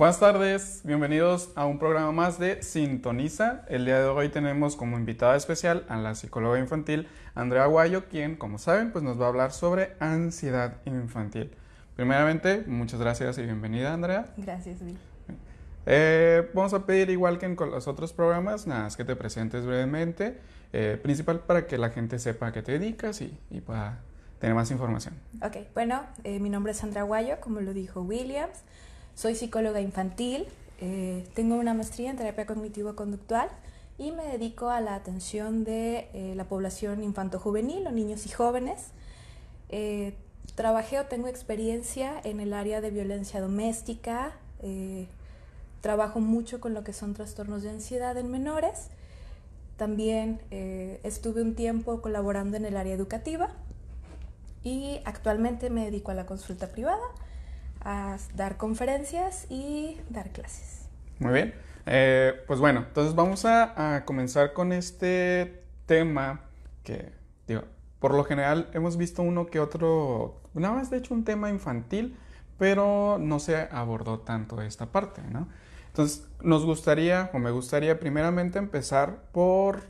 Buenas tardes, bienvenidos a un programa más de Sintoniza. El día de hoy tenemos como invitada especial a la psicóloga infantil Andrea Guayo, quien, como saben, pues nos va a hablar sobre ansiedad infantil. Primeramente, muchas gracias y bienvenida, Andrea. Gracias, Bill. Eh, vamos a pedir, igual que en los otros programas, nada más que te presentes brevemente, eh, principal para que la gente sepa a qué te dedicas y, y pueda tener más información. Ok, bueno, eh, mi nombre es Sandra Guayo, como lo dijo Williams. Soy psicóloga infantil, eh, tengo una maestría en terapia cognitivo-conductual y me dedico a la atención de eh, la población infanto-juvenil o niños y jóvenes. Eh, trabajé o tengo experiencia en el área de violencia doméstica, trabajo mucho con lo que son trastornos de ansiedad en menores. También estuve un tiempo colaborando en el área educativa y actualmente me dedico a la consulta privada a dar conferencias y dar clases. Muy bien. Eh, pues bueno, entonces vamos a, a, comenzar con este tema que, digo, por lo general hemos visto uno que otro, una vez de hecho un tema infantil, pero no se abordó tanto esta parte, ¿no? Entonces, nos gustaría, o me gustaría primeramente empezar por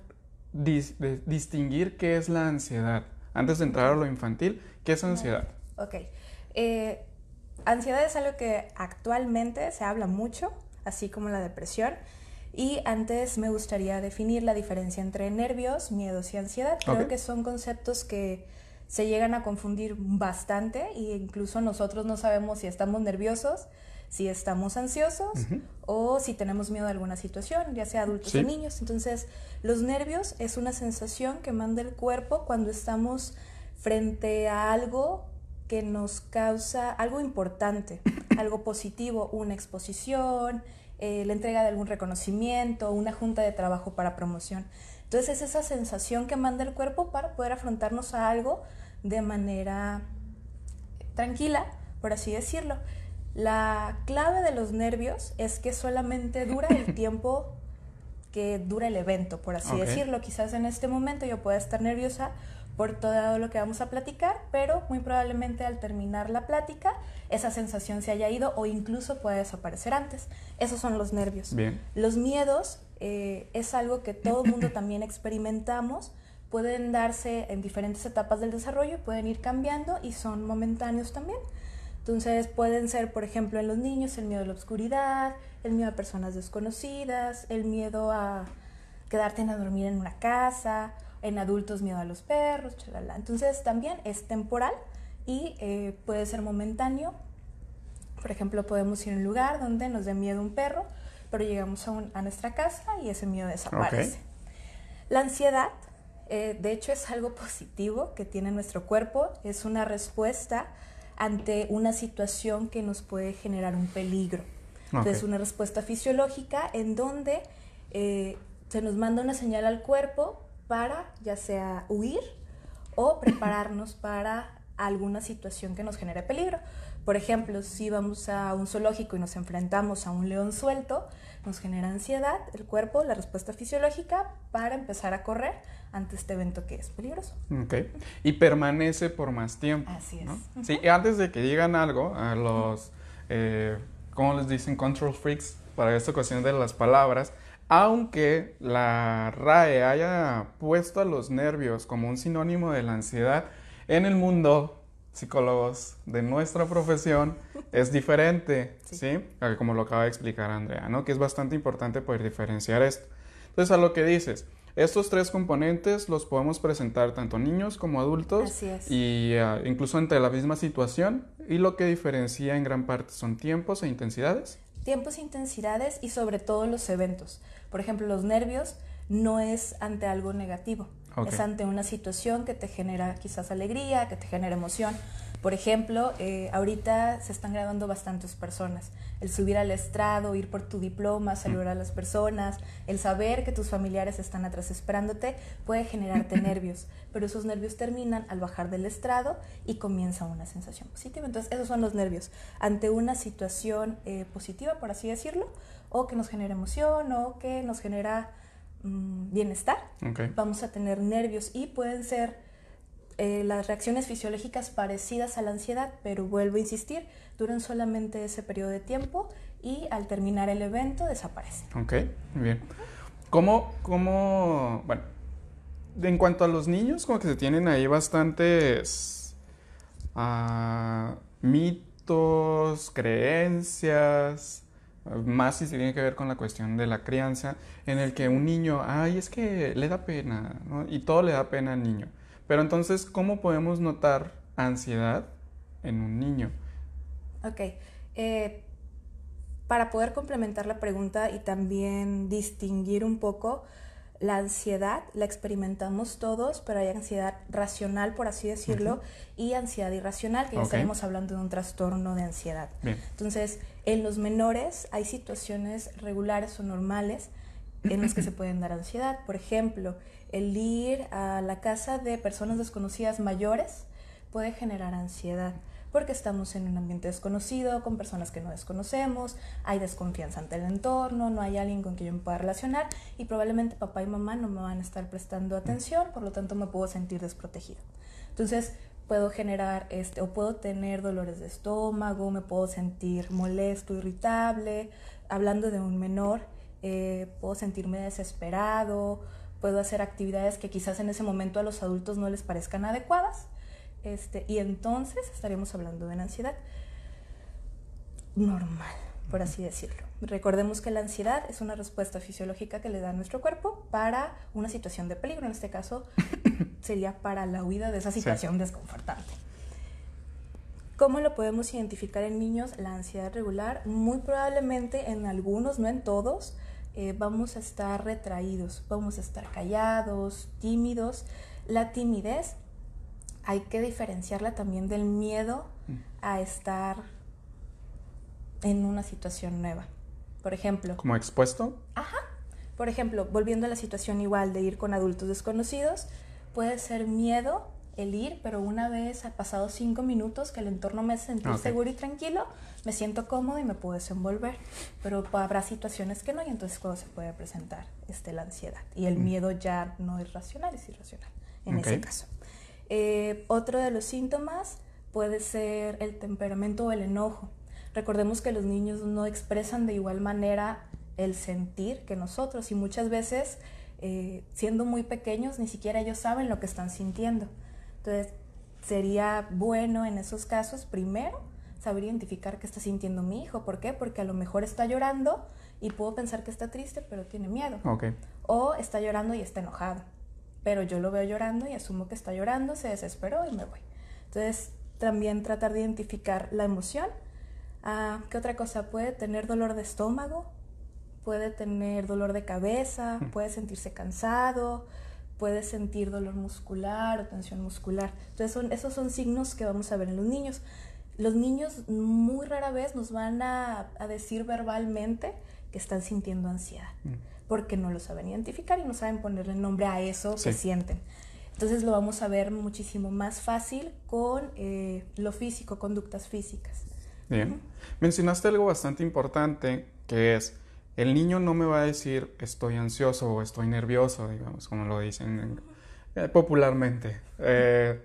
dis distinguir qué es la ansiedad. Antes de entrar a lo infantil, ¿qué es ansiedad? Ok. Eh, Ansiedad es algo que actualmente se habla mucho, así como la depresión. Y antes me gustaría definir la diferencia entre nervios, miedos y ansiedad. Creo okay. que son conceptos que se llegan a confundir bastante e incluso nosotros no sabemos si estamos nerviosos, si estamos ansiosos uh -huh. o si tenemos miedo a alguna situación, ya sea adultos sí. o niños. Entonces, los nervios es una sensación que manda el cuerpo cuando estamos frente a algo que nos causa algo importante, algo positivo, una exposición, eh, la entrega de algún reconocimiento, una junta de trabajo para promoción. Entonces es esa sensación que manda el cuerpo para poder afrontarnos a algo de manera tranquila, por así decirlo. La clave de los nervios es que solamente dura el tiempo que dura el evento, por así okay. decirlo. Quizás en este momento yo pueda estar nerviosa por todo lo que vamos a platicar, pero muy probablemente al terminar la plática esa sensación se haya ido o incluso puede desaparecer antes. Esos son los nervios. Bien. Los miedos eh, es algo que todo el mundo también experimentamos, pueden darse en diferentes etapas del desarrollo, pueden ir cambiando y son momentáneos también. Entonces pueden ser, por ejemplo, en los niños el miedo a la oscuridad, el miedo a personas desconocidas, el miedo a quedarte a dormir en una casa, en adultos miedo a los perros, chalala. Entonces también es temporal y eh, puede ser momentáneo. Por ejemplo, podemos ir a un lugar donde nos dé miedo un perro, pero llegamos a, un, a nuestra casa y ese miedo desaparece. Okay. La ansiedad, eh, de hecho, es algo positivo que tiene nuestro cuerpo, es una respuesta ante una situación que nos puede generar un peligro. Okay. Entonces, una respuesta fisiológica en donde eh, se nos manda una señal al cuerpo para ya sea huir o prepararnos para alguna situación que nos genere peligro. Por ejemplo, si vamos a un zoológico y nos enfrentamos a un león suelto, nos genera ansiedad el cuerpo, la respuesta fisiológica para empezar a correr ante este evento que es peligroso. Ok. Y permanece por más tiempo. Así es. ¿no? Uh -huh. Sí, antes de que digan algo, a los, eh, ¿cómo les dicen? Control freaks, para esta cuestión de las palabras, aunque la RAE haya puesto a los nervios como un sinónimo de la ansiedad, en el mundo, psicólogos de nuestra profesión, es diferente, ¿sí? ¿sí? Como lo acaba de explicar Andrea, ¿no? Que es bastante importante poder diferenciar esto. Entonces, a lo que dices, estos tres componentes los podemos presentar tanto niños como adultos Así es. y uh, incluso ante la misma situación y lo que diferencia en gran parte son tiempos e intensidades. Tiempos e intensidades y sobre todo los eventos. Por ejemplo, los nervios no es ante algo negativo, okay. es ante una situación que te genera quizás alegría, que te genera emoción. Por ejemplo, eh, ahorita se están graduando bastantes personas. El subir al estrado, ir por tu diploma, saludar a las personas, el saber que tus familiares están atrás esperándote, puede generarte nervios. Pero esos nervios terminan al bajar del estrado y comienza una sensación positiva. Entonces, esos son los nervios. Ante una situación eh, positiva, por así decirlo, o que nos genera emoción, o que nos genera mmm, bienestar, okay. vamos a tener nervios y pueden ser eh, las reacciones fisiológicas parecidas a la ansiedad, pero vuelvo a insistir, duran solamente ese periodo de tiempo y al terminar el evento desaparecen. Ok, bien. ¿Cómo, cómo, bueno, en cuanto a los niños, como que se tienen ahí bastantes uh, mitos, creencias, más si se tiene que ver con la cuestión de la crianza, en el que un niño, ay, es que le da pena, ¿no? y todo le da pena al niño. Pero entonces, ¿cómo podemos notar ansiedad en un niño? Ok. Eh, para poder complementar la pregunta y también distinguir un poco, la ansiedad la experimentamos todos, pero hay ansiedad racional, por así decirlo, y ansiedad irracional, que ya estaremos hablando de un trastorno de ansiedad. Entonces, en los menores hay situaciones regulares o normales en las que se pueden dar ansiedad. Por ejemplo, el ir a la casa de personas desconocidas mayores puede generar ansiedad porque estamos en un ambiente desconocido, con personas que no desconocemos, hay desconfianza ante el entorno, no hay alguien con quien yo me pueda relacionar y probablemente papá y mamá no me van a estar prestando atención, por lo tanto me puedo sentir desprotegido. Entonces, puedo generar este o puedo tener dolores de estómago, me puedo sentir molesto, irritable. Hablando de un menor, eh, puedo sentirme desesperado, puedo hacer actividades que quizás en ese momento a los adultos no les parezcan adecuadas este, y entonces estaríamos hablando de una ansiedad normal, por así decirlo. Recordemos que la ansiedad es una respuesta fisiológica que le da a nuestro cuerpo para una situación de peligro. En este caso, sería para la huida de esa situación desconfortante. ¿Cómo lo podemos identificar en niños? La ansiedad regular, muy probablemente en algunos, no en todos, eh, vamos a estar retraídos, vamos a estar callados, tímidos. La timidez hay que diferenciarla también del miedo mm. a estar en una situación nueva. Por ejemplo. ¿Como expuesto? Ajá. Por ejemplo, volviendo a la situación igual de ir con adultos desconocidos, puede ser miedo el ir, pero una vez ha pasado cinco minutos que el entorno me hace sentir seguro y tranquilo, me siento cómodo y me puedo desenvolver. Pero habrá situaciones que no y entonces cuando se puede presentar este, la ansiedad. Y el mm. miedo ya no es racional, es irracional en ese caso. Eh, otro de los síntomas puede ser el temperamento o el enojo. Recordemos que los niños no expresan de igual manera el sentir que nosotros y muchas veces eh, siendo muy pequeños ni siquiera ellos saben lo que están sintiendo. Entonces sería bueno en esos casos primero saber identificar qué está sintiendo mi hijo. ¿Por qué? Porque a lo mejor está llorando y puedo pensar que está triste pero tiene miedo. O está llorando y está enojado pero yo lo veo llorando y asumo que está llorando, se desesperó y me voy. Entonces, también tratar de identificar la emoción. Ah, ¿Qué otra cosa? Puede tener dolor de estómago, puede tener dolor de cabeza, hmm. puede sentirse cansado, puede sentir dolor muscular o tensión muscular. Entonces, son, esos son signos que vamos a ver en los niños. Los niños muy rara vez nos van a, a decir verbalmente que están sintiendo ansiedad. Porque no lo saben identificar y no saben ponerle nombre a eso que sienten. Entonces lo vamos a ver muchísimo más fácil con eh, lo físico, conductas físicas. Bien. Mencionaste algo bastante importante que es, el niño no me va a decir estoy ansioso o estoy nervioso, digamos, como lo dicen eh, popularmente. Eh,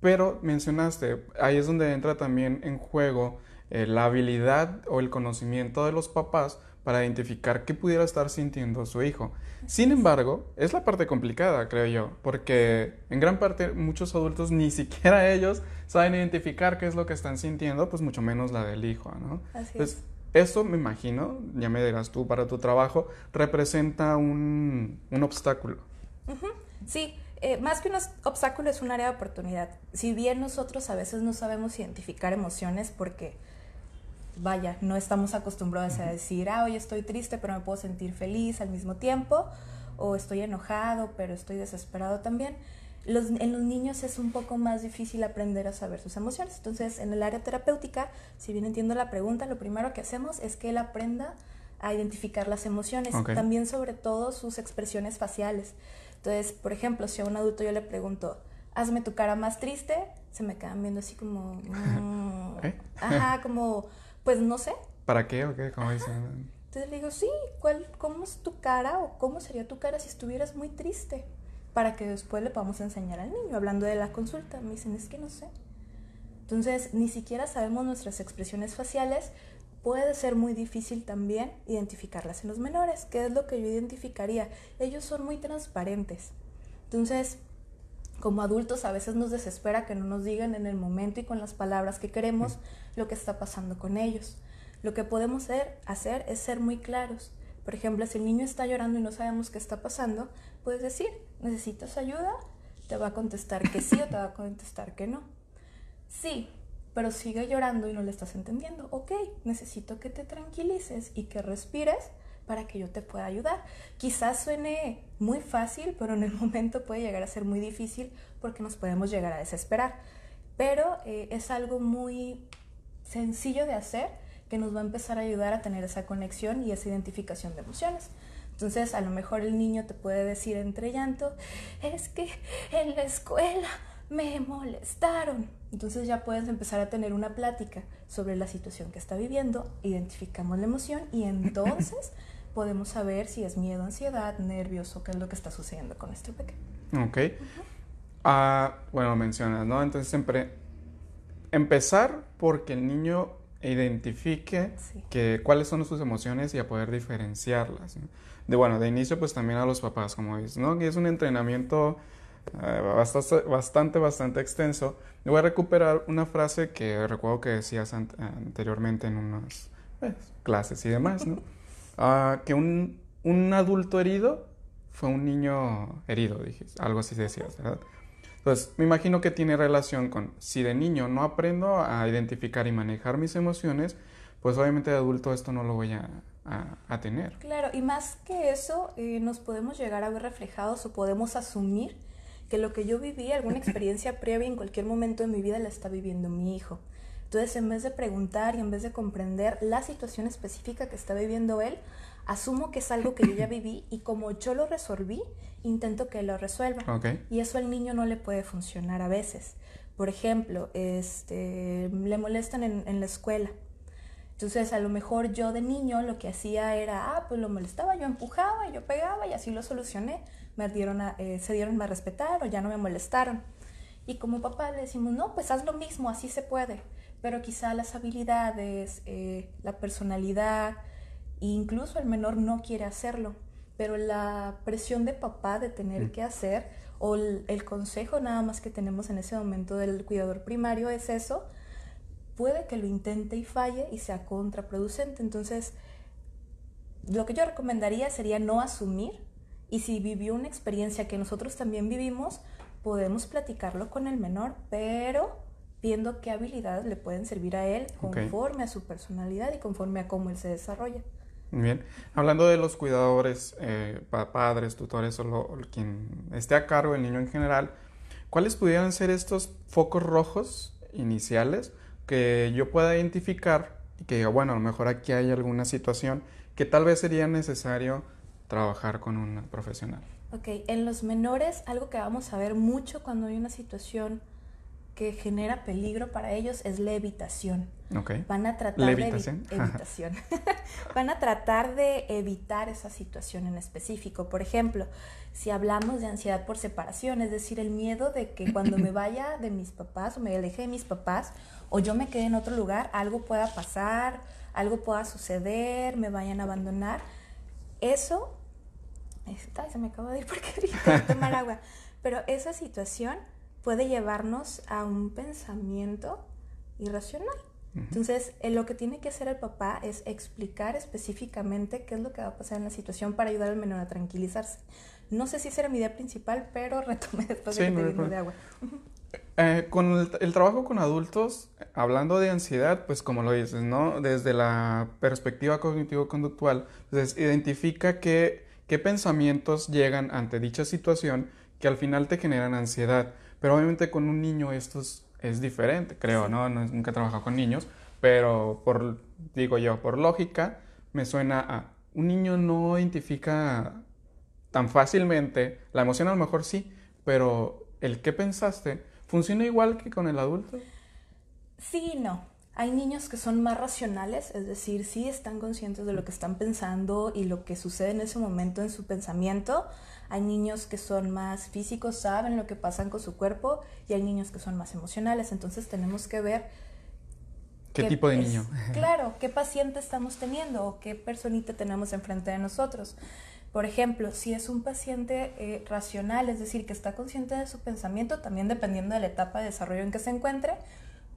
pero mencionaste, ahí es donde entra también en juego la habilidad o el conocimiento de los papás para identificar qué pudiera estar sintiendo su hijo. Sin embargo, es la parte complicada, creo yo, porque en gran parte muchos adultos ni siquiera ellos saben identificar qué es lo que están sintiendo, pues mucho menos la del hijo, ¿no? Así Entonces, Esto me imagino, ya me dirás tú para tu trabajo, representa un, un obstáculo. Sí, eh, más que un obstáculo es un área de oportunidad. Si bien nosotros a veces no sabemos identificar emociones porque vaya, no estamos acostumbrados a decir, ah, hoy estoy triste, pero me puedo sentir feliz al mismo tiempo, o estoy enojado, pero estoy desesperado también. en los niños es un poco más difícil aprender a saber sus emociones. Entonces, en el área terapéutica, si bien entiendo la pregunta, lo primero que hacemos es que él aprenda a identificar las emociones, también sobre todo sus expresiones faciales. Entonces, por ejemplo, si a un adulto yo le pregunto, hazme tu cara más triste, se me quedan viendo así como... Mm, ¿Eh? Ajá, como pues no sé. ¿Para qué o qué? Como dicen. Entonces le digo, sí, ¿cuál, ¿cómo es tu cara o cómo sería tu cara si estuvieras muy triste? Para que después le podamos enseñar al niño, hablando de la consulta. Me dicen, es que no sé. Entonces, ni siquiera sabemos nuestras expresiones faciales puede ser muy difícil también identificarlas en los menores, que es lo que yo identificaría. Ellos son muy transparentes. Entonces, como adultos a veces nos desespera que no nos digan en el momento y con las palabras que queremos lo que está pasando con ellos. Lo que podemos hacer, es ser muy claros. Por ejemplo, si el niño está llorando y no sabemos qué está pasando, puedes decir, ¿necesitas ayuda? Te va a contestar que sí o te va a contestar que no. Sí, pero sigue llorando y no le estás entendiendo. Ok, necesito que te tranquilices y que respires para que yo te pueda ayudar. Quizás suene muy fácil, pero en el momento puede llegar a ser muy difícil porque nos podemos llegar a desesperar. Pero eh, es algo muy sencillo de hacer que nos va a empezar a ayudar a tener esa conexión y esa identificación de emociones. Entonces, a lo mejor el niño te puede decir entre llanto, es que en la escuela me molestaron. Entonces ya puedes empezar a tener una plática sobre la situación que está viviendo, identificamos la emoción y entonces podemos saber si es miedo, ansiedad, nervios o qué es lo que está sucediendo con este pequeño. Ok. Ah, bueno, mencionas, ¿no? Entonces siempre empezar porque el niño identifique que, cuáles son sus emociones y a poder diferenciarlas. De bueno, de inicio pues también a los papás, como dices, ¿no? Es un entrenamiento eh, bastante, bastante, bastante extenso. voy a recuperar una frase que recuerdo que decías anteriormente en unas pues, clases y demás, ¿no? Ah, que un, un, adulto herido fue un niño herido, dije, algo así decías, ¿verdad? Entonces, me imagino que tiene relación con si de niño no aprendo a identificar y manejar mis emociones, pues obviamente de adulto esto no lo voy a, a, tener. Claro, y más que eso, eh, nos podemos llegar a ver reflejados o podemos asumir que lo que yo viví, alguna experiencia previa en cualquier momento de mi vida la está viviendo mi hijo. Entonces, en vez de preguntar y en vez de comprender la situación específica que está viviendo él, asumo que es algo que yo ya viví y como yo lo resolví, intento que lo resuelva. Y eso al niño no le puede funcionar a veces. Por ejemplo, este, le molestan en, en la escuela. Entonces, a lo mejor yo de niño lo que hacía era, ah, pues lo molestaba, yo empujaba, yo pegaba y así lo solucioné me dieron eh, se dieron a respetar o ya no me molestaron. Y como papá le decimos, no, pues haz lo mismo, así se puede. Pero quizá las habilidades, eh, la personalidad, incluso el menor no quiere hacerlo. Pero la presión de papá de tener mm. que hacer, o el, el, consejo nada más que tenemos en ese momento del cuidador primario es eso, puede que lo intente y falle y sea contraproducente. Entonces, lo que yo recomendaría sería no asumir y si vivió una experiencia que nosotros también vivimos, podemos platicarlo con el menor, pero viendo qué habilidades le pueden servir a él conforme a su personalidad y conforme a cómo él se desarrolla. Bien, hablando de los cuidadores, eh, padres, tutores o, quien esté a cargo del niño en general, ¿cuáles pudieran ser estos focos rojos iniciales que yo pueda identificar y que diga, bueno, a lo mejor aquí hay alguna situación que tal vez sería necesario trabajar con un profesional. Ok, en los menores, algo que vamos a ver mucho cuando hay una situación que genera peligro para ellos es la evitación. Okay. Van a tratar de evitación. Van a tratar de evitar esa situación en específico. Por ejemplo, si hablamos de ansiedad por separación, es decir, el miedo de que cuando me vaya de mis papás o me aleje de mis papás o yo me quede en otro lugar, algo pueda pasar, algo pueda suceder, me vayan a abandonar. Eso se me acaba de ir porque tomar agua. Pero esa situación puede llevarnos a un pensamiento irracional. Entonces, eh, lo que tiene que hacer el papá es explicar específicamente qué es lo que va a pasar en la situación para ayudar al menor a tranquilizarse. No sé si esa era mi idea principal, pero retomé después de que te de agua. Eh, con el, trabajo con adultos, hablando de ansiedad, pues como lo dices, ¿no? Desde la perspectiva cognitivo-conductual, entonces identifica que qué pensamientos llegan ante dicha situación que al final te generan ansiedad. Pero obviamente con un niño esto es, diferente, creo, ¿no? Nunca he trabajado con niños, pero por, digo yo, por lógica, me suena a un niño no identifica tan fácilmente, la emoción a lo mejor sí, pero el qué pensaste, ¿funciona igual que con el adulto? Sí y no. Hay niños que son más racionales, es decir, sí están conscientes de lo que están pensando y lo que sucede en ese momento en su pensamiento. Hay niños que son más físicos, saben lo que pasa con su cuerpo y hay niños que son más emocionales. Entonces tenemos que ver ¿Qué, tipo de niño? claro, qué paciente estamos teniendo o qué personita tenemos enfrente de nosotros. Por ejemplo, si es un paciente eh, racional, es decir, que está consciente de su pensamiento, también dependiendo de la etapa de desarrollo en que se encuentre,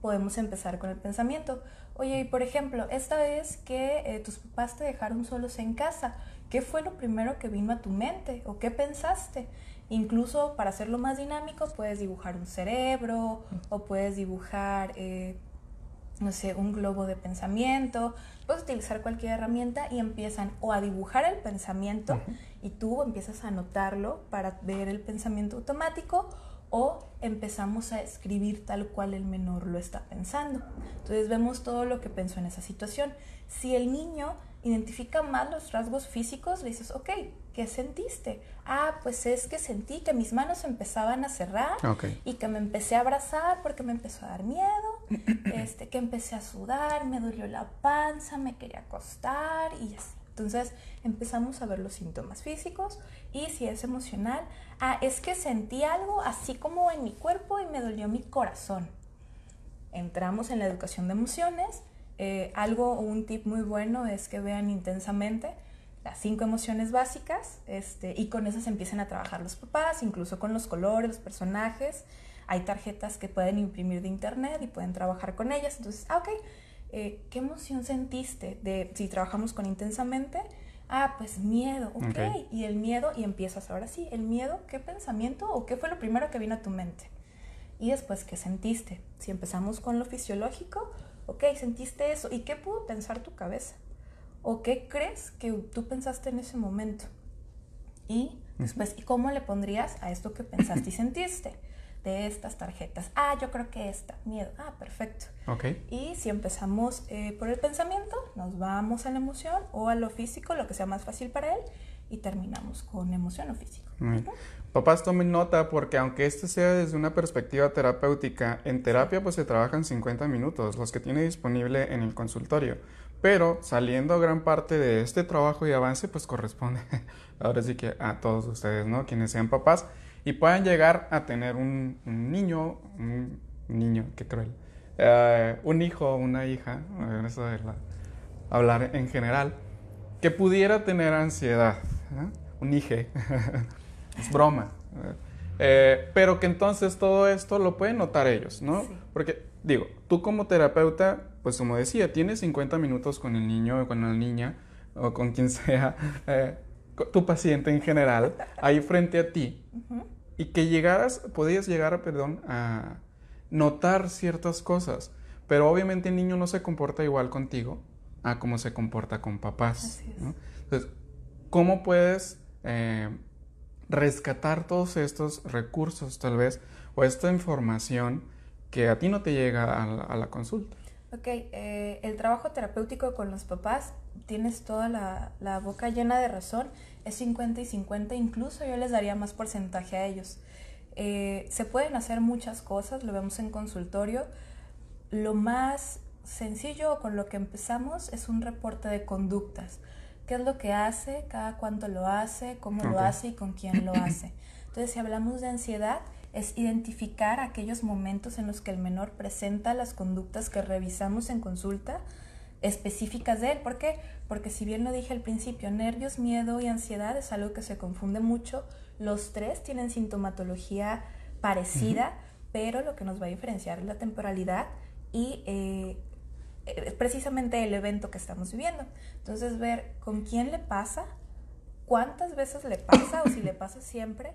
podemos empezar con el pensamiento. Oye, y por ejemplo, esta vez que eh, tus papás te dejaron solos en casa, ¿qué fue lo primero que vino a tu mente o qué pensaste? Incluso para hacerlo más dinámico, puedes dibujar un cerebro o puedes dibujar, eh, no sé, un globo de pensamiento puedes utilizar cualquier herramienta y empiezan o a dibujar el pensamiento y tú empiezas a anotarlo para ver el pensamiento automático o empezamos a escribir tal cual el menor lo está pensando. Entonces vemos todo lo que pensó en esa situación. Si el niño identifica más los rasgos físicos, le dices, ok, ¿qué sentiste? Ah, pues es que sentí que mis manos empezaban a cerrar y que me empecé a abrazar porque me empezó a dar miedo, este, que empecé a sudar, me dolió la panza, me quería acostar y así. Entonces empezamos a ver los síntomas físicos y si es emocional, ah, es que sentí algo así como en mi cuerpo y me dolió mi corazón. Entramos en la educación de emociones eh, algo o un tip muy bueno es que vean intensamente las cinco emociones básicas este, y con esas empiecen a trabajar los papás, incluso con los colores, los personajes. Hay tarjetas que pueden imprimir de internet y pueden trabajar con ellas. Entonces, ah, ok, eh, ¿qué emoción sentiste de si trabajamos con intensamente? Ah, pues miedo, ok. Y el miedo, y empiezas ahora sí, el miedo, ¿qué pensamiento o qué fue lo primero que vino a tu mente? Y después, ¿qué sentiste? Si empezamos con lo fisiológico, ok, sentiste eso, ¿y qué pudo pensar tu cabeza? ¿O qué crees que tú pensaste en ese momento? Y después, ¿y cómo le pondrías a esto que pensaste y sentiste? de estas tarjetas. Ah, yo creo que esta, miedo. Ah, perfecto. Ok. Y si empezamos eh, por el pensamiento, nos vamos a la emoción o a lo físico, lo que sea más fácil para él, y terminamos con emoción o físico. Papás tomen nota porque aunque este sea desde una perspectiva terapéutica, en terapia pues se trabajan 50 minutos, los que tiene disponible en el consultorio. Pero saliendo gran parte de este trabajo y avance pues corresponde ahora sí que a todos ustedes, ¿no? Quienes sean papás y puedan llegar a tener un, niño, un niño, qué cruel, eh, un hijo, una hija, eso de hablar en general, que pudiera tener ansiedad, un hijo. es broma. Eh, pero que entonces todo esto lo pueden notar ellos, ¿no? Porque, digo, tú como terapeuta, pues como decía, tienes 50 minutos con el niño o con la niña o con quien sea, eh, tu paciente en general, ahí frente a ti. Y que llegaras, podías llegar, perdón, a notar ciertas cosas. Pero obviamente el niño no se comporta igual contigo a como se comporta con papás. Entonces, ¿cómo puedes eh, rescatar todos estos recursos tal vez o esta información que a ti no te llega a la, consulta. Ok, eh, el trabajo terapéutico con los papás, tienes toda la, boca llena de razón, es 50 y 50, incluso yo les daría más porcentaje a ellos. Eh, se pueden hacer muchas cosas, lo vemos en consultorio. Lo más sencillo con lo que empezamos es un reporte de conductas qué es lo que hace, cada cuánto lo hace, cómo lo hace y con quién lo hace. Entonces, si hablamos de ansiedad, es identificar aquellos momentos en los que el menor presenta las conductas que revisamos en consulta específicas de él. ¿Por qué? Porque si bien lo dije al principio, nervios, miedo y ansiedad es algo que se confunde mucho. Los tres tienen sintomatología parecida, pero lo que nos va a diferenciar es la temporalidad y eh, precisamente el evento que estamos viviendo. Entonces, ver con quién le pasa, cuántas veces le pasa o si le pasa siempre,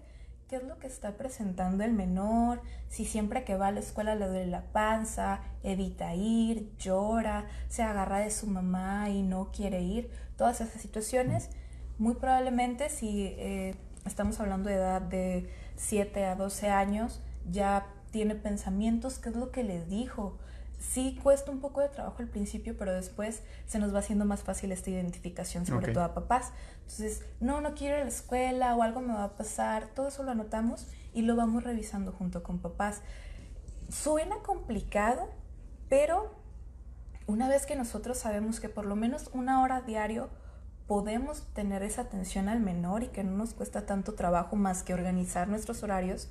qué es lo que está presentando el menor, si siempre que va a la escuela le duele la panza, evita ir, llora, se agarra de su mamá y no quiere ir, todas esas situaciones, muy probablemente si eh, estamos hablando de edad de 7 a 12 años, ya tiene pensamientos, qué es lo que le dijo, sí cuesta un poco de trabajo al principio, pero después se nos va haciendo más fácil esta identificación, sobre todo a papás. Entonces, no, no quiero ir a la escuela o algo me va a pasar, todo eso lo anotamos y lo vamos revisando junto con papás. Suena complicado, pero una vez que nosotros sabemos que por lo menos una hora diario podemos tener esa atención al menor y que no nos cuesta tanto trabajo más que organizar nuestros horarios,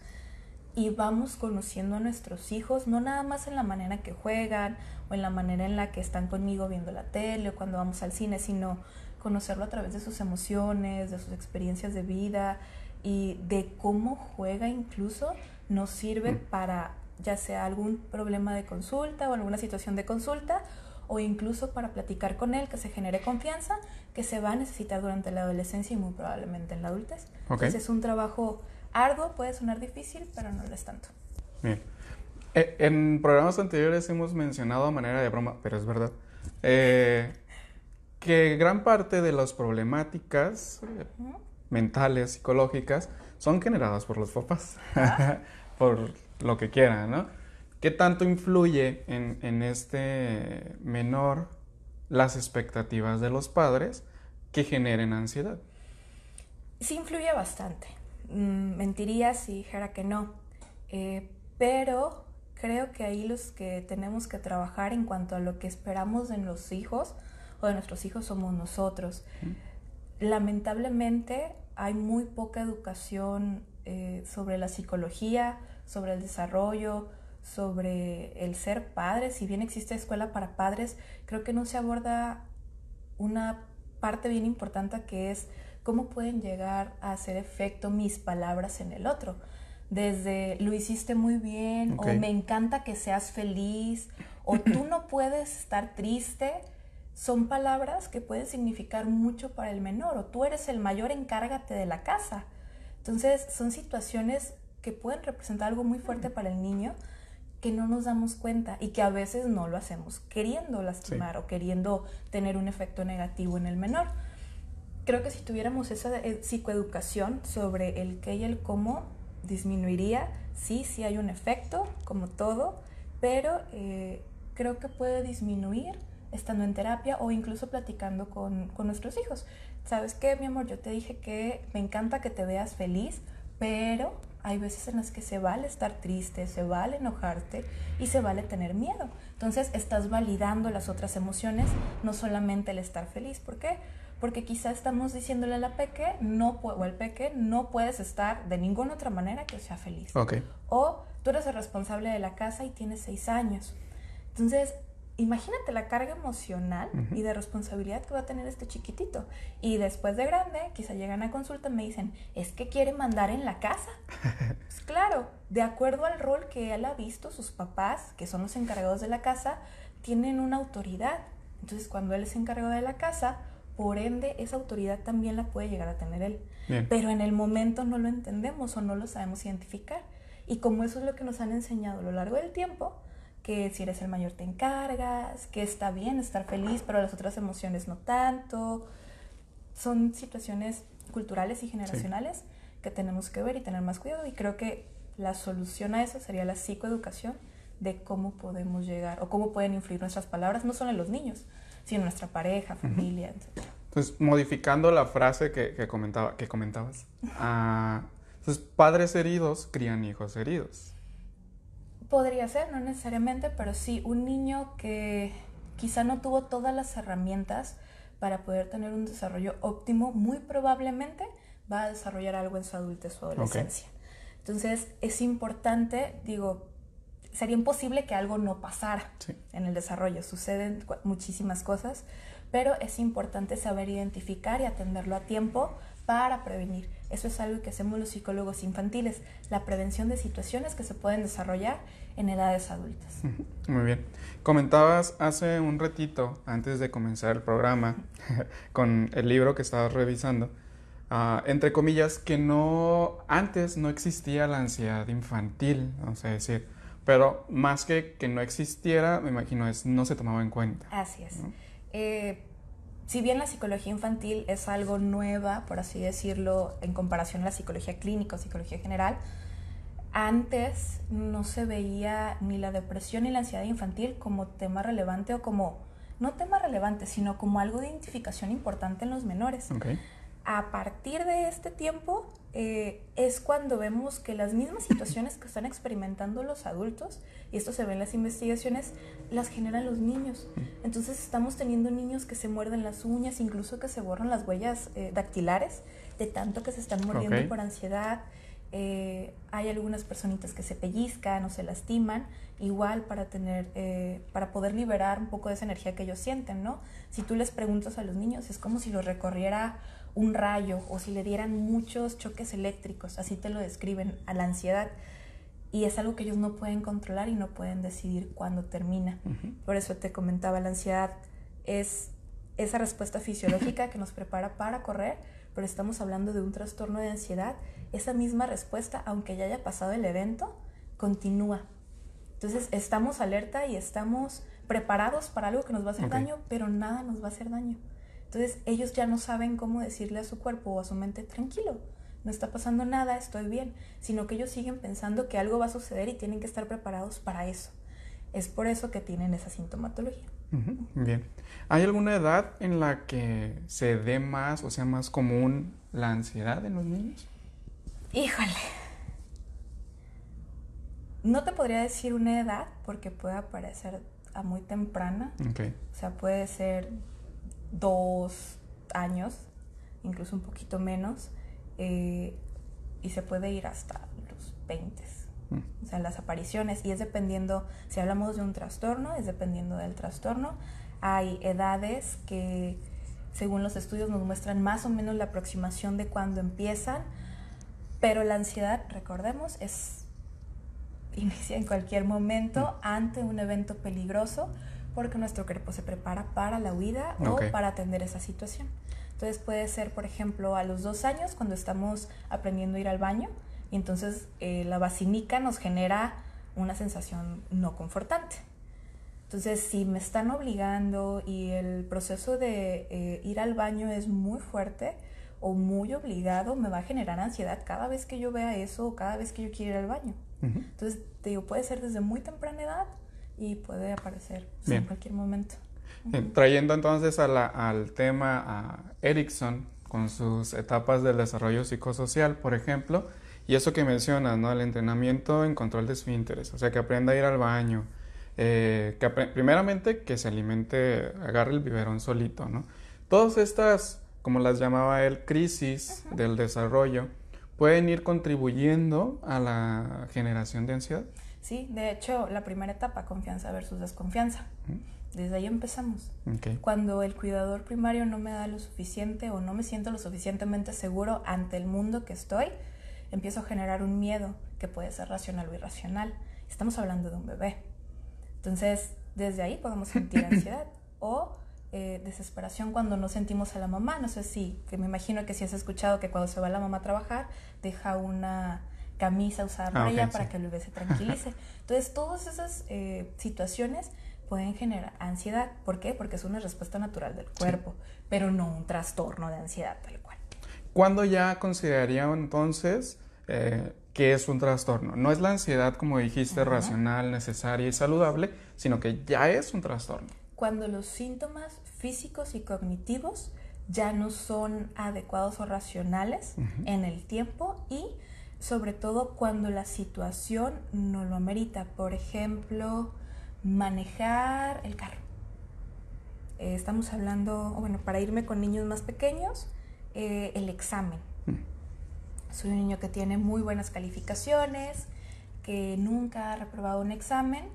y vamos conociendo a nuestros hijos, no nada más en la manera que juegan o en la manera en la que están conmigo viendo la tele o cuando vamos al cine, sino conocerlo a través de sus emociones, de sus experiencias de vida y de cómo juega incluso nos sirve mm. para ya sea algún problema de consulta o alguna situación de consulta o incluso para platicar con él, que se genere confianza, que se va a necesitar durante la adolescencia y muy probablemente en la adultez. Entonces es un trabajo arduo, puede sonar difícil, pero no lo es tanto. Bien. Eh, en programas anteriores hemos mencionado a manera de broma, pero es verdad, eh, que gran parte de las problemáticas eh, mentales, psicológicas, son generadas por los papás, ah. por lo que quieran, ¿no? ¿Qué tanto influye en, en, este menor las expectativas de los padres que generen ansiedad? Sí influye bastante. Mm, mentiría si dijera que no. Eh, pero creo que ahí los que tenemos que trabajar en cuanto a lo que esperamos de los hijos o de nuestros hijos somos nosotros. Lamentablemente hay muy poca educación eh, sobre la psicología, sobre el desarrollo, sobre el ser padre. Si bien existe escuela para padres, creo que no se aborda una parte bien importante que es cómo pueden llegar a hacer efecto mis palabras en el otro. Desde lo hiciste muy bien, o me encanta que seas feliz, o tú no puedes estar triste, son palabras que pueden significar mucho para el menor, o tú eres el mayor, encárgate de la casa. Entonces, son situaciones que pueden representar algo muy fuerte para el niño que no nos damos cuenta y que a veces no lo hacemos queriendo lastimar o queriendo tener un efecto negativo en el menor. Creo que si tuviéramos esa eh, psicoeducación sobre el qué y el cómo, disminuiría. Sí, sí hay un efecto, como todo, pero eh, creo que puede disminuir estando en terapia o incluso platicando con, con nuestros hijos. ¿Sabes qué, mi amor? Yo te dije que me encanta que te veas feliz, pero hay veces en las que se vale estar triste, se vale enojarte y se vale tener miedo. Entonces estás validando las otras emociones, no solamente el estar feliz. ¿Por qué? Porque quizá estamos diciéndole a la peque no o al peque no puedes estar de ninguna otra manera que sea feliz. O tú eres el responsable de la casa y tienes seis años. Entonces imagínate la carga emocional y de responsabilidad que va a tener este chiquitito. Y después de grande, quizá llegan a consulta y me dicen, es que quiere mandar en la casa. pues claro, de acuerdo al rol que él ha visto, sus papás, que son los encargados de la casa, tienen una autoridad. Entonces, cuando él es encargado de la casa, por ende, esa autoridad también la puede llegar a tener él. Pero en el momento no lo entendemos o no lo sabemos identificar. Y como eso es lo que nos han enseñado a lo largo del tiempo, que si eres el mayor te encargas, que está bien estar feliz, pero las otras emociones no tanto. Son situaciones culturales y generacionales que tenemos que ver y tener más cuidado y creo que la solución a eso sería la psicoeducación de cómo podemos llegar o cómo pueden influir nuestras palabras, no solo en los niños, en nuestra pareja, familia, etc. Entonces, modificando la frase que, comentaba, que comentabas, uh, entonces, padres heridos crían hijos heridos. Podría ser, no necesariamente, pero sí un niño que quizá no tuvo todas las herramientas para poder tener un desarrollo óptimo, muy probablemente va a desarrollar algo en su adultez o adolescencia. Entonces es importante, digo, sería imposible que algo no pasara en el desarrollo, suceden muchísimas cosas, pero es importante saber identificar y atenderlo a tiempo para prevenir. Eso es algo que hacemos los psicólogos infantiles, la prevención de situaciones que se pueden desarrollar en edades adultas. Muy bien. Comentabas hace un ratito, antes de comenzar el programa, con el libro que estabas revisando, ah, entre comillas, que no, antes no existía la ansiedad infantil, vamos a decir, pero más que que no existiera, me imagino, es no se tomaba en cuenta. Así es. Eh, si bien la psicología infantil es algo nueva, por así decirlo, en comparación a la psicología clínica o psicología general, antes no se veía ni la depresión ni la ansiedad infantil como tema relevante o como, no tema relevante, sino como algo de identificación importante en los menores. A partir de este tiempo eh, es cuando vemos que las mismas situaciones que están experimentando los adultos, y esto se ve en las investigaciones, las generan los niños. Entonces estamos teniendo niños que se muerden las uñas, incluso que se borran las huellas eh, dactilares, de tanto que se están mordiendo por ansiedad Eh, hay algunas personitas que se pellizcan o se lastiman, igual para tener, eh, para poder liberar un poco de esa energía que ellos sienten, ¿no? Si tú les preguntas a los niños, es como si los recorriera un rayo o si le dieran muchos choques eléctricos, así te lo describen a la ansiedad. Y es algo que ellos no pueden controlar y no pueden decidir cuándo termina. Por eso te comentaba, la ansiedad es esa respuesta fisiológica que nos prepara para correr, pero estamos hablando de un trastorno de ansiedad. Esa misma respuesta, aunque ya haya pasado el evento, continúa. Entonces estamos alerta y estamos preparados para algo que nos va a hacer daño, pero nada nos va a hacer daño. Entonces ellos ya no saben cómo decirle a su cuerpo o a su mente, tranquilo, no está pasando nada, estoy bien, sino que ellos siguen pensando que algo va a suceder y tienen que estar preparados para eso. Es por eso que tienen esa sintomatología. bien. ¿Hay alguna edad en la que se dé más o sea más común la ansiedad en los niños? Híjole. No te podría decir una edad porque puede aparecer a muy temprana. O sea, puede ser dos años, incluso un poquito menos, eh, y se puede ir hasta los 20. Mm. O sea, las apariciones, y es dependiendo, si hablamos de un trastorno, es dependiendo del trastorno. Hay edades que, según los estudios, nos muestran más o menos la aproximación de cuando empiezan, pero la ansiedad, recordemos, es inicia en cualquier momento mm. ante un evento peligroso porque nuestro cuerpo se prepara para la huida o para atender esa situación. Entonces puede ser, por ejemplo, a los dos años cuando estamos aprendiendo a ir al baño y entonces eh, la vacinica nos genera una sensación no confortante. Entonces, si me están obligando y el proceso de eh, ir al baño es muy fuerte o muy obligado, me va a generar ansiedad cada vez que yo vea eso o cada vez que yo quiera ir al baño. Entonces, te digo, puede ser desde muy temprana edad y puede aparecer en cualquier momento. trayendo entonces al tema a Erickson con sus etapas del desarrollo psicosocial, por ejemplo, y eso que mencionas, ¿no? El entrenamiento en control de esfínteres, o sea, que aprenda a ir al baño, eh, que primeramente que se alimente, agarre el biberón solito, ¿no? Todas estas, como las llamaba él, crisis del desarrollo, pueden ir contribuyendo a la generación de ansiedad. Sí, de hecho, la primera etapa, confianza versus desconfianza. Desde ahí empezamos. Cuando el cuidador primario no me da lo suficiente o no me siento lo suficientemente seguro ante el mundo que estoy, empiezo a generar un miedo que puede ser racional o irracional. Estamos hablando de un bebé. Entonces, desde ahí podemos sentir ansiedad o eh, desesperación cuando no sentimos a la mamá. No sé si, que me imagino que si has escuchado que cuando se va la mamá a trabajar, deja una camisa usada para ah, ella para que el bebé se tranquilice. Entonces, todas esas eh, situaciones pueden generar ansiedad. ¿Por qué? Porque es una respuesta natural del cuerpo, pero no un trastorno de ansiedad tal cual. ¿Cuándo ya consideraría entonces eh, que es un trastorno? No es la ansiedad, como dijiste, racional, necesaria y saludable, sino que ya es un trastorno cuando los síntomas físicos y cognitivos ya no son adecuados o racionales en el tiempo y sobre todo cuando la situación no lo amerita. Por ejemplo, manejar el carro. Eh, estamos hablando, bueno, para irme con niños más pequeños, eh, el examen. Mm. Soy un niño que tiene muy buenas calificaciones, que nunca ha reprobado un examen,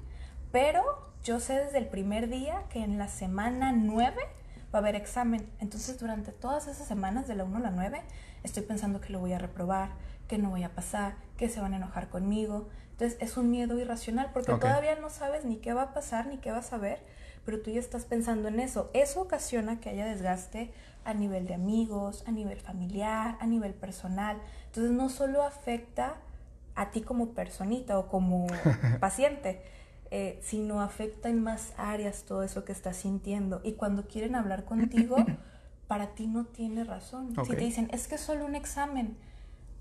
pero yo sé desde el primer día que en la semana 9 va a haber examen. Entonces durante todas esas semanas de la 1 a la 9 estoy pensando que lo voy a reprobar, que no voy a pasar, que se van a enojar conmigo. Entonces es un miedo irracional porque todavía no sabes ni qué va a pasar ni qué vas a ver, pero tú ya estás pensando en eso. Eso ocasiona que haya desgaste a nivel de amigos, a nivel familiar, a nivel personal. Entonces no solo afecta a ti como personita o como paciente, eh, sino afecta en más áreas todo eso que estás sintiendo. Y cuando quieren hablar contigo, para ti no tiene razón. Si te dicen, es que es solo un examen,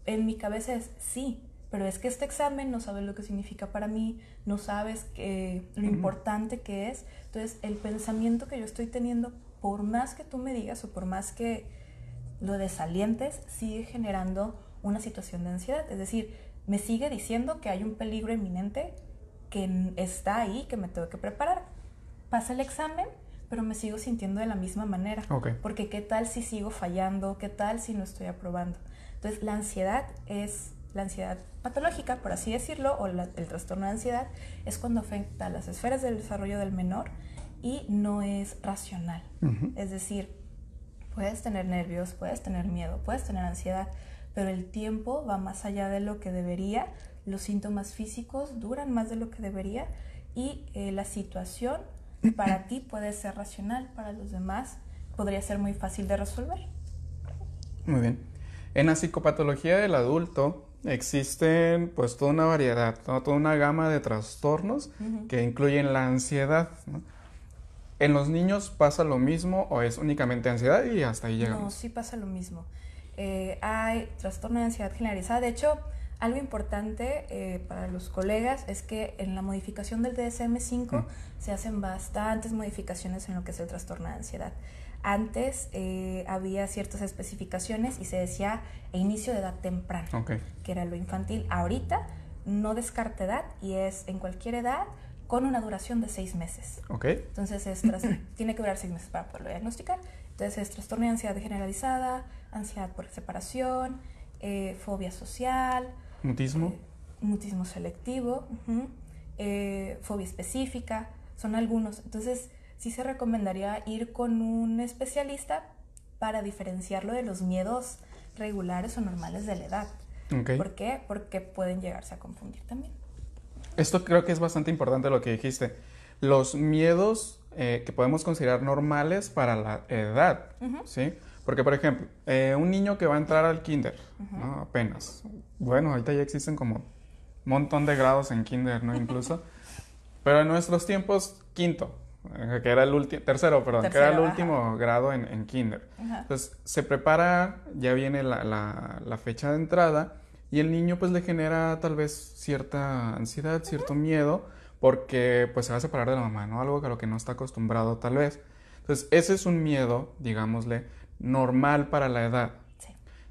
en mi cabeza es sí, pero es que este examen no sabes lo que significa para mí, no sabes que, lo importante que es. Entonces, el pensamiento que yo estoy teniendo, por más que tú me digas o por más que lo desalientes, sigue generando una situación de ansiedad. Es decir, me sigue diciendo que hay un peligro inminente que está ahí, que me tengo que preparar. Pasa el examen, pero me sigo sintiendo de la misma manera. Porque qué tal si sigo fallando, qué tal si no estoy aprobando. Entonces la ansiedad es La ansiedad patológica, por así decirlo, o el trastorno de ansiedad, es cuando afecta a las esferas del desarrollo del menor y no es racional. Es decir, puedes tener nervios, puedes tener miedo, puedes tener ansiedad, pero el tiempo va más allá de lo que debería, los síntomas físicos duran más de lo que debería y eh, la situación para ti puede ser racional, para los demás podría ser muy fácil de resolver. Muy bien. En la psicopatología del adulto existen pues toda una variedad, toda una gama de trastornos que incluyen la ansiedad. ¿En los niños pasa lo mismo o es únicamente ansiedad y hasta ahí llegamos? No, sí pasa lo mismo. Eh, hay trastorno de ansiedad generalizada. De hecho, algo importante eh, para los colegas es que en la modificación del DSM-5 se hacen bastantes modificaciones en lo que es el trastorno de ansiedad. Antes eh, había ciertas especificaciones y se decía inicio de edad temprana, que era lo infantil. Ahorita no descarta edad y es en cualquier edad con una duración de seis meses. Entonces tiene que durar seis meses para poderlo diagnosticar. Entonces es trastorno de ansiedad generalizada, ansiedad por separación, eh, fobia social. Mutismo. Eh, mutismo selectivo, fobia específica, son algunos. Entonces sí se recomendaría ir con un especialista para diferenciarlo de los miedos regulares o normales de la edad. ¿Por qué? Porque pueden llegarse a confundir también. Esto creo que es bastante importante lo que dijiste. Los miedos eh, que podemos considerar normales para la edad, ¿sí? Porque, por ejemplo, eh, un niño que va a entrar al kinder, apenas. Bueno, ahorita ya existen como un montón de grados en kinder, ¿no? Incluso. Pero en nuestros tiempos, quinto, que era el último, tercero, perdón, que era el último grado en, kinder. Entonces, se prepara, ya viene la, la, fecha de entrada y el niño pues le genera tal vez cierta ansiedad, cierto miedo, porque pues se va a separar de la mamá, ¿no? Algo a lo que no está acostumbrado tal vez. Entonces, ese es un miedo, digámosle, normal para la edad.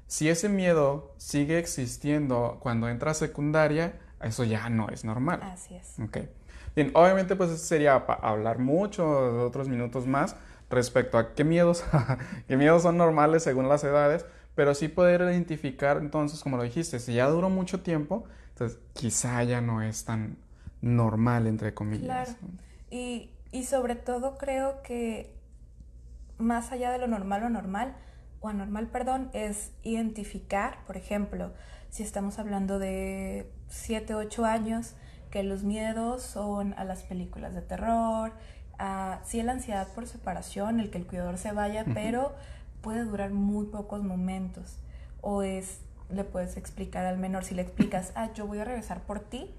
Si ese miedo sigue existiendo cuando entra a secundaria, eso ya no es normal. Así es. Okay. Bien, obviamente pues sería hablar mucho, otros minutos más respecto a qué miedos, qué miedos son normales según las edades, pero sí poder identificar entonces, como lo dijiste, si ya duró mucho tiempo, entonces quizá ya no es tan normal, entre comillas. Claro. Y, y sobre todo creo que más allá de lo normal o normal, o anormal, perdón, es identificar, por ejemplo, si estamos hablando de 7, 8 años, que los miedos son a las películas de terror, a sí la ansiedad por separación, el que el cuidador se vaya, pero puede durar muy pocos momentos. O es, le puedes explicar al menor, si le explicas, ah, yo voy a regresar por ti,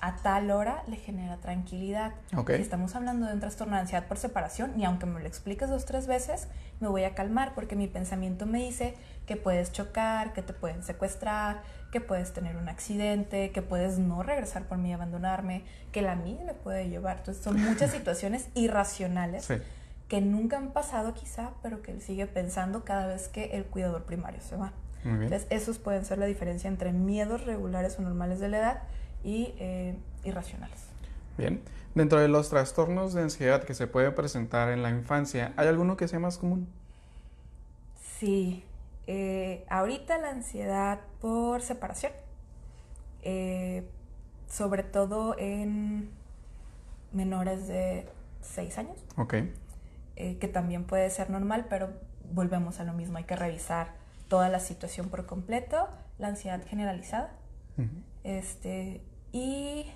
a tal hora le genera tranquilidad. Si estamos hablando de un trastorno de ansiedad por separación, y aunque me lo expliques dos tres veces, me voy a calmar porque mi pensamiento me dice que puedes chocar, que te pueden secuestrar, que puedes tener un accidente, que puedes no regresar por mí y abandonarme, que la mía me puede llevar. Entonces son muchas situaciones irracionales que nunca han pasado quizá, pero que él sigue pensando cada vez que el cuidador primario se va. Entonces esos pueden ser la diferencia entre miedos regulares o normales de la edad y eh, irracionales. Bien. Dentro de los trastornos de ansiedad que se pueden presentar en la infancia, ¿hay alguno que sea más común? Sí. Eh, ahorita la ansiedad por separación, eh, sobre todo en menores de 6 años. Ok. que también puede ser normal, pero volvemos a lo mismo, hay que revisar toda la situación por completo, la ansiedad generalizada. este, y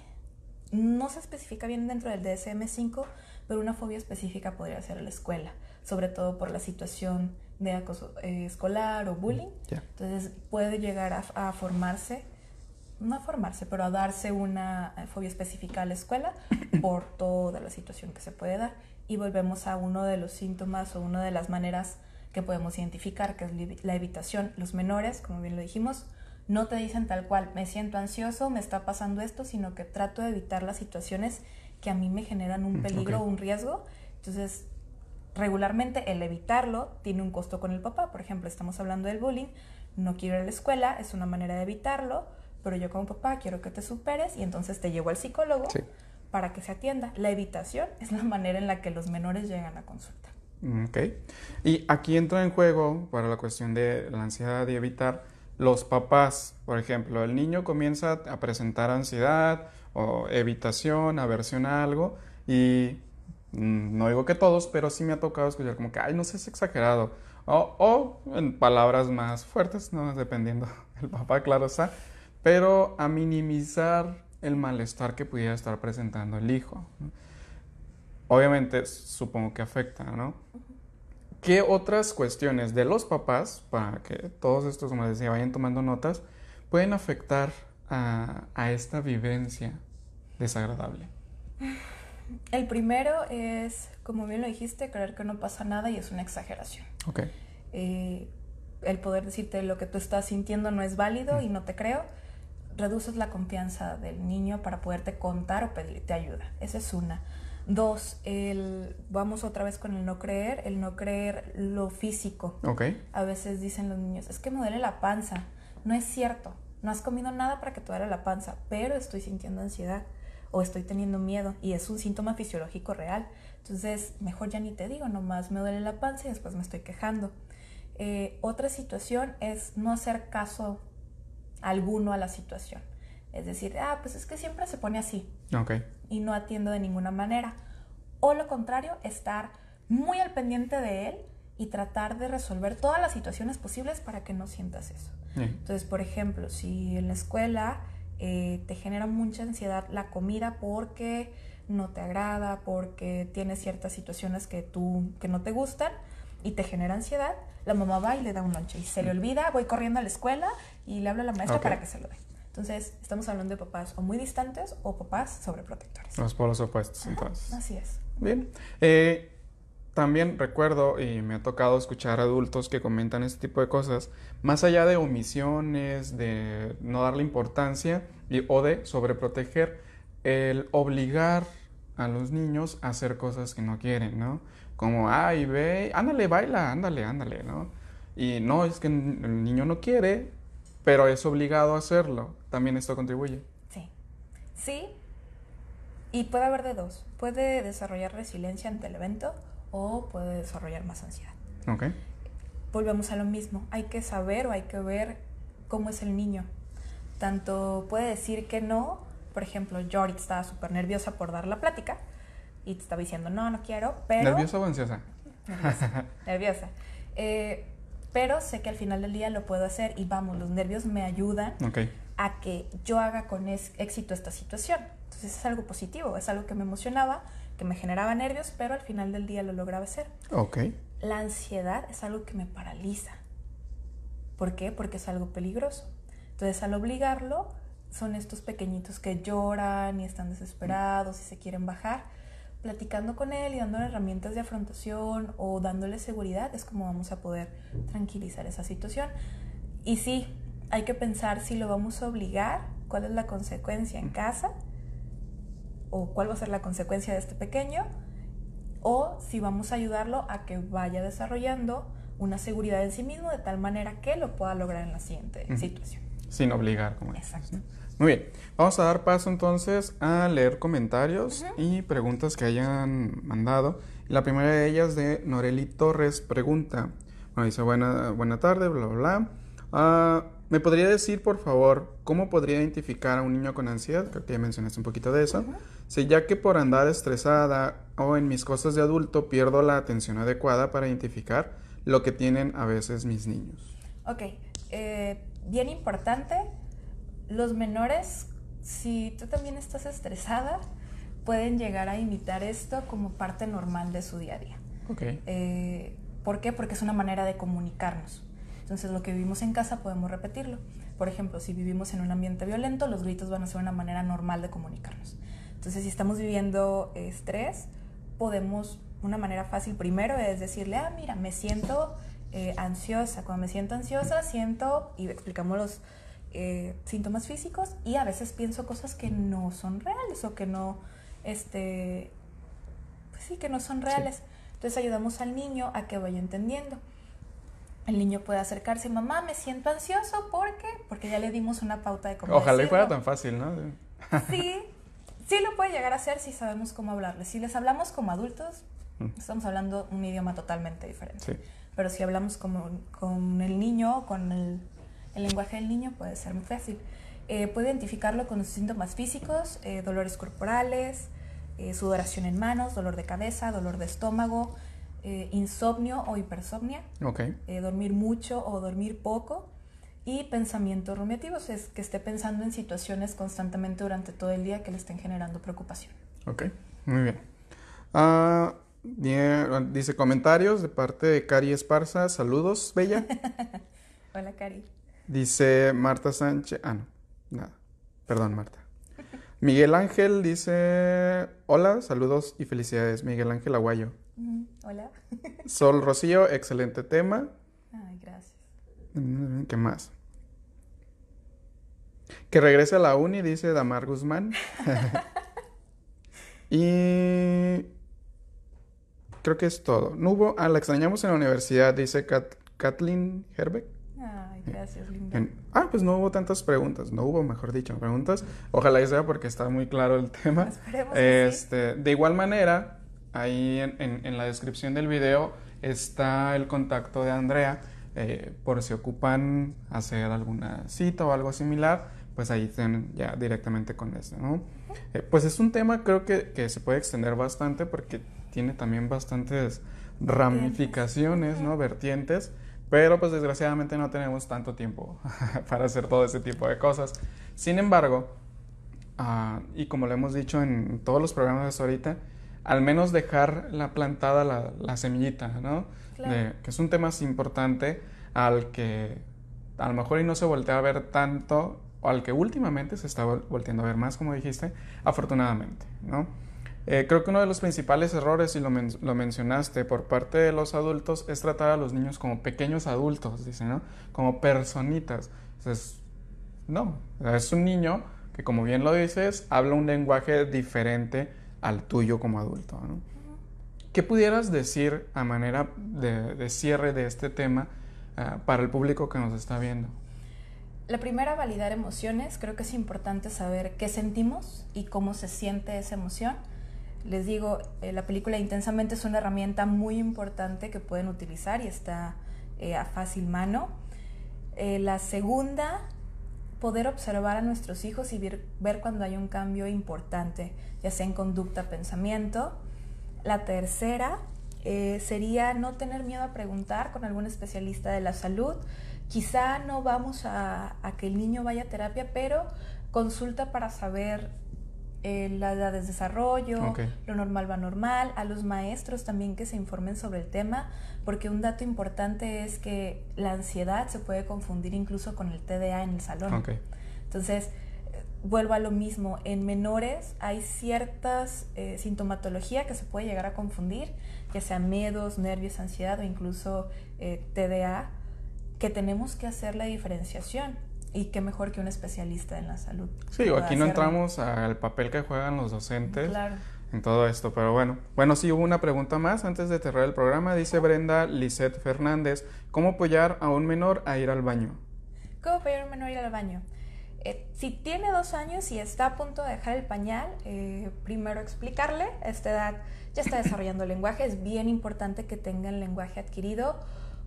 no se especifica bien dentro del DSM-5, pero una fobia específica podría ser la escuela, sobre todo por la situación de acoso eh, escolar o bullying. Entonces puede llegar a, formarse, no a formarse, pero a darse una eh, fobia específica a la escuela por toda la situación que se puede dar. Y volvemos a uno de los síntomas o una de las maneras que podemos identificar, que es la evitación. Los menores, como bien lo dijimos, no te dicen tal cual, me siento ansioso, me está pasando esto, sino que trato de evitar las situaciones que a mí me generan un mm, peligro o un riesgo. Entonces, regularmente el evitarlo tiene un costo con el papá. Por ejemplo, estamos hablando del bullying, no quiero ir a la escuela, es una manera de evitarlo, pero yo como papá quiero que te superes y entonces te llevo al psicólogo para que se atienda. La evitación es la manera en la que los menores llegan a consulta. Mm, ok. Y aquí entra en juego, para la cuestión de la ansiedad y evitar, los papás, por ejemplo, el niño comienza a presentar ansiedad o evitación, aversión a algo y no digo que todos, pero sí me ha tocado escuchar como que, ay, no sé, es exagerado. O, en palabras más fuertes, ¿no? Dependiendo el papá, claro está. Pero a minimizar el malestar que pudiera estar presentando el hijo. Obviamente, supongo que afecta, ¿no? ¿Qué otras cuestiones de los papás, para que todos estos, como decía, vayan tomando notas, pueden afectar a, esta vivencia desagradable? El primero es, como bien lo dijiste, creer que no pasa nada y es una exageración. Ok. Eh, el poder decirte lo que tú estás sintiendo no es válido y no te creo, reduces la confianza del niño para poderte contar o pedirte ayuda. Esa es una. Dos, el, vamos otra vez con el no creer, el no creer lo físico. Okay. A veces dicen los niños, es que me duele la panza. No es cierto, no has comido nada para que te duele la panza, pero estoy sintiendo ansiedad o estoy teniendo miedo y es un síntoma fisiológico real. Entonces, mejor ya ni te digo, nomás me duele la panza y después me estoy quejando. Eh, otra situación es no hacer caso alguno a la situación. Es decir, ah, pues es que siempre se pone así. Okay. Y no atiendo de ninguna manera. O lo contrario, estar muy al pendiente de él y tratar de resolver todas las situaciones posibles para que no sientas eso. Entonces, por ejemplo, si en la escuela eh, te genera mucha ansiedad la comida porque no te agrada, porque tienes ciertas situaciones que tú que no te gustan y te genera ansiedad, la mamá va y le da un lonche y se le olvida, voy corriendo a la escuela y le hablo a la maestra para que se lo dé. Entonces, estamos hablando de papás o muy distantes o papás sobreprotectores. Los polos opuestos, entonces. Así es. Bien. Eh, también recuerdo y me ha tocado escuchar adultos que comentan este tipo de cosas, más allá de omisiones, de no darle importancia y, o de sobreproteger, el obligar a los niños a hacer cosas que no quieren, ¿no? Como, ay, ve, ándale, baila, ándale, ándale, ¿no? Y no, es que el niño no quiere, pero es obligado a hacerlo. ¿También esto contribuye? Sí. Sí, y puede haber de dos. Puede desarrollar resiliencia ante el evento o puede desarrollar más ansiedad. Ok. Volvemos a lo mismo. Hay que saber o hay que ver cómo es el niño. Tanto puede decir que no, por ejemplo, yo ahorita estaba súper nerviosa por dar la plática y te estaba diciendo, no, no quiero, pero... ¿Nerviosa o ansiosa? Nerviosa. nerviosa. Eh, pero sé que al final del día lo puedo hacer y vamos, los nervios me ayudan a que yo haga con éxito esta situación. Entonces es algo positivo, es algo que me emocionaba, que me generaba nervios, pero al final del día lo lograba hacer. Ok. La ansiedad es algo que me paraliza. ¿Por qué? Porque es algo peligroso. Entonces al obligarlo, son estos pequeñitos que lloran y están desesperados y se quieren bajar platicando con él y dándole herramientas de afrontación o dándole seguridad es como vamos a poder tranquilizar esa situación. Y sí, hay que pensar si lo vamos a obligar, cuál es la consecuencia en casa o cuál va a ser la consecuencia de este pequeño o si vamos a ayudarlo a que vaya desarrollando una seguridad en sí mismo de tal manera que lo pueda lograr en la siguiente situación. Sin obligar, como Exacto. Muy bien, vamos a dar paso entonces a leer comentarios y preguntas que hayan mandado. La primera de ellas de Noreli Torres pregunta, bueno, dice buena, buena tarde, bla, bla, bla. Ah, ¿Me podría decir, por favor, cómo podría identificar a un niño con ansiedad? Creo que ya mencionaste un poquito de eso. Si ya que por andar estresada o en mis cosas de adulto pierdo la atención adecuada para identificar lo que tienen a veces mis niños. Ok, eh, bien importante los menores, si tú también estás estresada, pueden llegar a imitar esto como parte normal de su día a día. Okay. Eh, ¿Por qué? Porque es una manera de comunicarnos. Entonces, lo que vivimos en casa podemos repetirlo. Por ejemplo, si vivimos en un ambiente violento, los gritos van a ser una manera normal de comunicarnos. Entonces, si estamos viviendo estrés, podemos, una manera fácil primero es decirle, ah, mira, me siento eh, ansiosa. Cuando me siento ansiosa, siento, y explicamos los eh, síntomas físicos y a veces pienso cosas que no son reales o que no, este, pues sí, que no son reales. Entonces ayudamos al niño a que vaya entendiendo. El niño puede acercarse, mamá, me siento ansioso, ¿por qué? Porque ya le dimos una pauta de cómo Ojalá fuera tan fácil, ¿no? sí, sí lo puede llegar a hacer si sabemos cómo hablarle. Si les hablamos como adultos, mm. estamos hablando un idioma totalmente diferente. Pero si hablamos como, con el niño, con el el lenguaje del niño puede ser muy fácil. Eh, puede identificarlo con sus síntomas físicos, eh, dolores corporales, eh, sudoración en manos, dolor de cabeza, dolor de estómago, insomnio o hipersomnia, dormir mucho o dormir poco y pensamientos rumiativos, es que esté pensando en situaciones constantemente durante todo el día que le estén generando preocupación. Ok, muy bien. Ah, dice comentarios de parte de Cari Esparza. Saludos, Bella. Hola, Cari. Dice Marta Sánchez. Ah, no. Nada. Perdón, Marta. Miguel Ángel dice, hola, saludos y felicidades. Miguel Ángel Aguayo. hola. Sol Rocío, excelente tema. Ay, gracias. Mm, ¿Qué más? Que regrese a la uni, dice Damar Guzmán. y creo que es todo. No hubo, ah, la extrañamos en la universidad, dice Kathleen Herbeck. Ay, gracias, linda. ah, pues no hubo tantas preguntas, no hubo, mejor dicho, preguntas. Ojalá y sea porque está muy claro el tema. Esperemos este, De igual manera, ahí en, la descripción del video está el contacto de Andrea. Eh, por si ocupan hacer alguna cita o algo similar, pues ahí estén ya directamente con eso, ¿no? Eh, pues es un tema creo que, que, se puede extender bastante porque tiene también bastantes ramificaciones, ¿no? Vertientes. Pero pues desgraciadamente no tenemos tanto tiempo para hacer todo ese tipo de cosas. Sin embargo, ah, y como lo hemos dicho en todos los programas de ahorita, al menos dejar la plantada la, semillita, ¿no? que es un tema importante al que a lo mejor y no se voltea a ver tanto, al que últimamente se está volteando a ver más, como dijiste, afortunadamente, ¿no? Eh, creo que uno de los principales errores, y lo, mencionaste, por parte de los adultos es tratar a los niños como pequeños adultos, dice, ¿no? Como personitas. Entonces, no, es un niño que, como bien lo dices, habla un lenguaje diferente al tuyo como adulto. ¿Qué pudieras decir a manera de, cierre de este tema ah, para el público que nos está viendo? La primera, validar emociones. Creo que es importante saber qué sentimos y cómo se siente esa emoción les digo, eh, la película Intensamente es una herramienta muy importante que pueden utilizar y está eh, a fácil mano. Eh, la segunda, poder observar a nuestros hijos y ver, ver, cuando hay un cambio importante, ya sea en conducta, pensamiento. La tercera sería no tener miedo a preguntar con algún especialista de la salud. Quizá no vamos a, a que el niño vaya a terapia, pero consulta para saber eh, la edad de desarrollo, lo normal va normal, a los maestros también que se informen sobre el tema, porque un dato importante es que la ansiedad se puede confundir incluso con el TDA en el salón. Entonces, eh, vuelvo a lo mismo, en menores hay ciertas eh, sintomatología que se puede llegar a confundir, ya sea miedos, nervios, ansiedad o incluso TDA, que tenemos que hacer la diferenciación y qué mejor que un especialista en la salud. Sí, aquí no entramos al papel que juegan los docentes en todo esto, pero bueno. Bueno, sí hubo una pregunta más antes de cerrar el programa. Dice Brenda Lisette Fernández, ¿cómo apoyar a un menor a ir al baño? ¿Cómo apoyar a un menor a ir al baño? Eh, si tiene dos años y está a punto de dejar el pañal, eh, primero explicarle, a esta edad ya está desarrollando lenguaje, es bien importante que tenga el lenguaje adquirido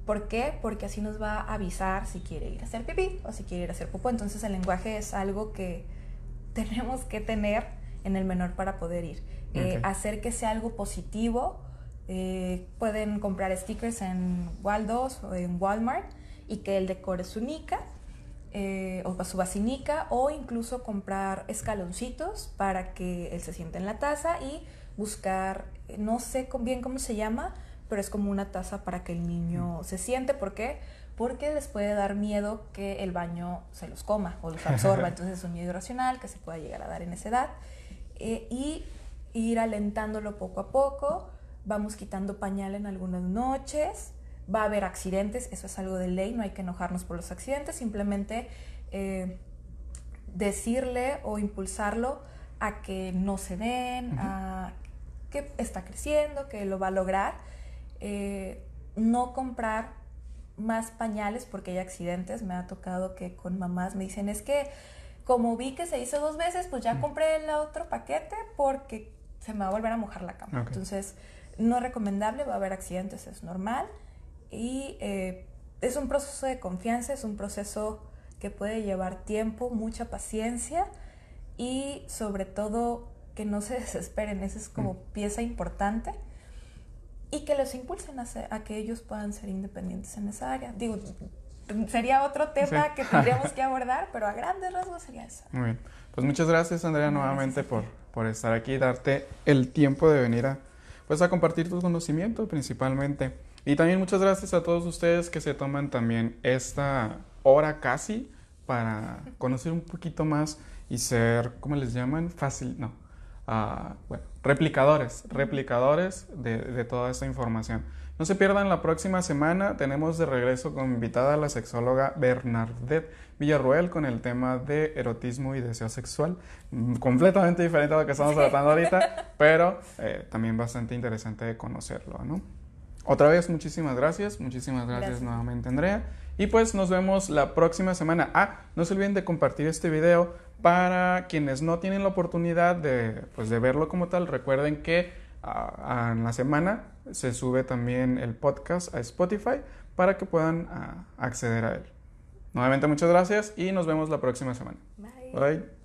¿Por qué? Porque así nos va a avisar si quiere ir a hacer pipí o si quiere ir a hacer popó. Entonces el lenguaje es algo que tenemos que tener en el menor para poder ir. Eh, hacer que sea algo positivo. Eh, pueden comprar stickers en Waldos o en Walmart y que el decore su nica eh, o su basinica o incluso comprar escaloncitos para que él se siente en la taza y buscar, no sé bien cómo se llama, pero es como una taza para que el niño se siente. ¿Por qué? Porque les puede dar miedo que el baño se los coma o los absorba. Entonces es un miedo irracional que se pueda llegar a dar en esa edad. Eh, y ir alentándolo poco a poco. Vamos quitando pañal en algunas noches. Va a haber accidentes, eso es algo de ley, no hay que enojarnos por los accidentes, simplemente eh, decirle o impulsarlo a que no se den, a que está creciendo, que lo va a lograr eh, no comprar más pañales porque hay accidentes. Me ha tocado que con mamás me dicen, es que como vi que se hizo dos veces, pues ya compré el otro paquete porque se me va a volver a mojar la cama. Entonces, no es recomendable, va a haber accidentes, es normal. Y eh, es un proceso de confianza, es un proceso que puede llevar tiempo, mucha paciencia y sobre todo que no se desesperen, esa es como Mm. pieza importante y que los impulsen a, ser- a que ellos puedan ser independientes en esa área. Digo, sería otro tema Sí. que tendríamos que abordar, pero a grandes rasgos sería eso. Muy bien. Pues muchas gracias, Andrea, nuevamente gracias a por, por estar aquí y darte el tiempo de venir a, pues, a compartir tu conocimiento principalmente. Y también muchas gracias a todos ustedes que se toman también esta hora casi para conocer un poquito más y ser, ¿cómo les llaman? Fácil, no. Ah, bueno, replicadores, replicadores de, de toda esta información. No se pierdan la próxima semana, tenemos de regreso como invitada a la sexóloga Bernadette Villarroel con el tema de erotismo y deseo sexual, Mm, completamente diferente a lo que estamos tratando ahorita, pero eh, también bastante interesante de conocerlo, ¿no? Otra vez, muchísimas gracias, muchísimas gracias, Gracias. nuevamente Andrea. Y pues nos vemos la próxima semana. Ah, no se olviden de compartir este video para quienes no tienen la oportunidad de, pues, de verlo como tal. Recuerden que ah, ah, en la semana se sube también el podcast a Spotify para que puedan ah, acceder a él. Nuevamente muchas gracias y nos vemos la próxima semana. Bye. Bye.